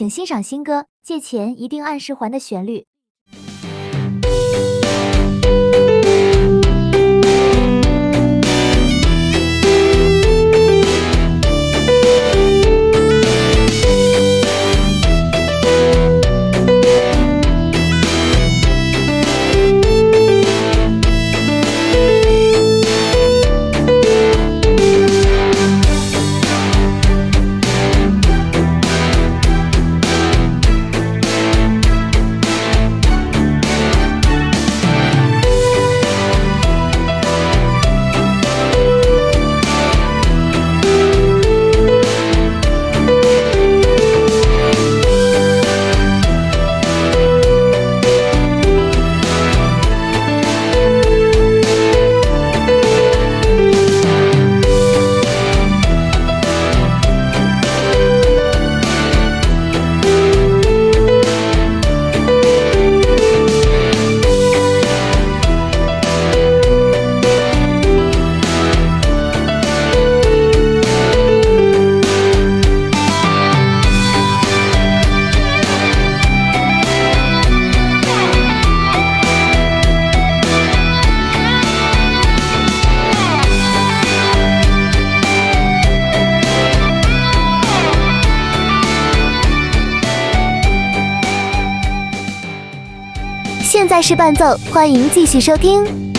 请欣赏新歌《借钱一定按时还》的旋律。现在是伴奏，欢迎继续收听。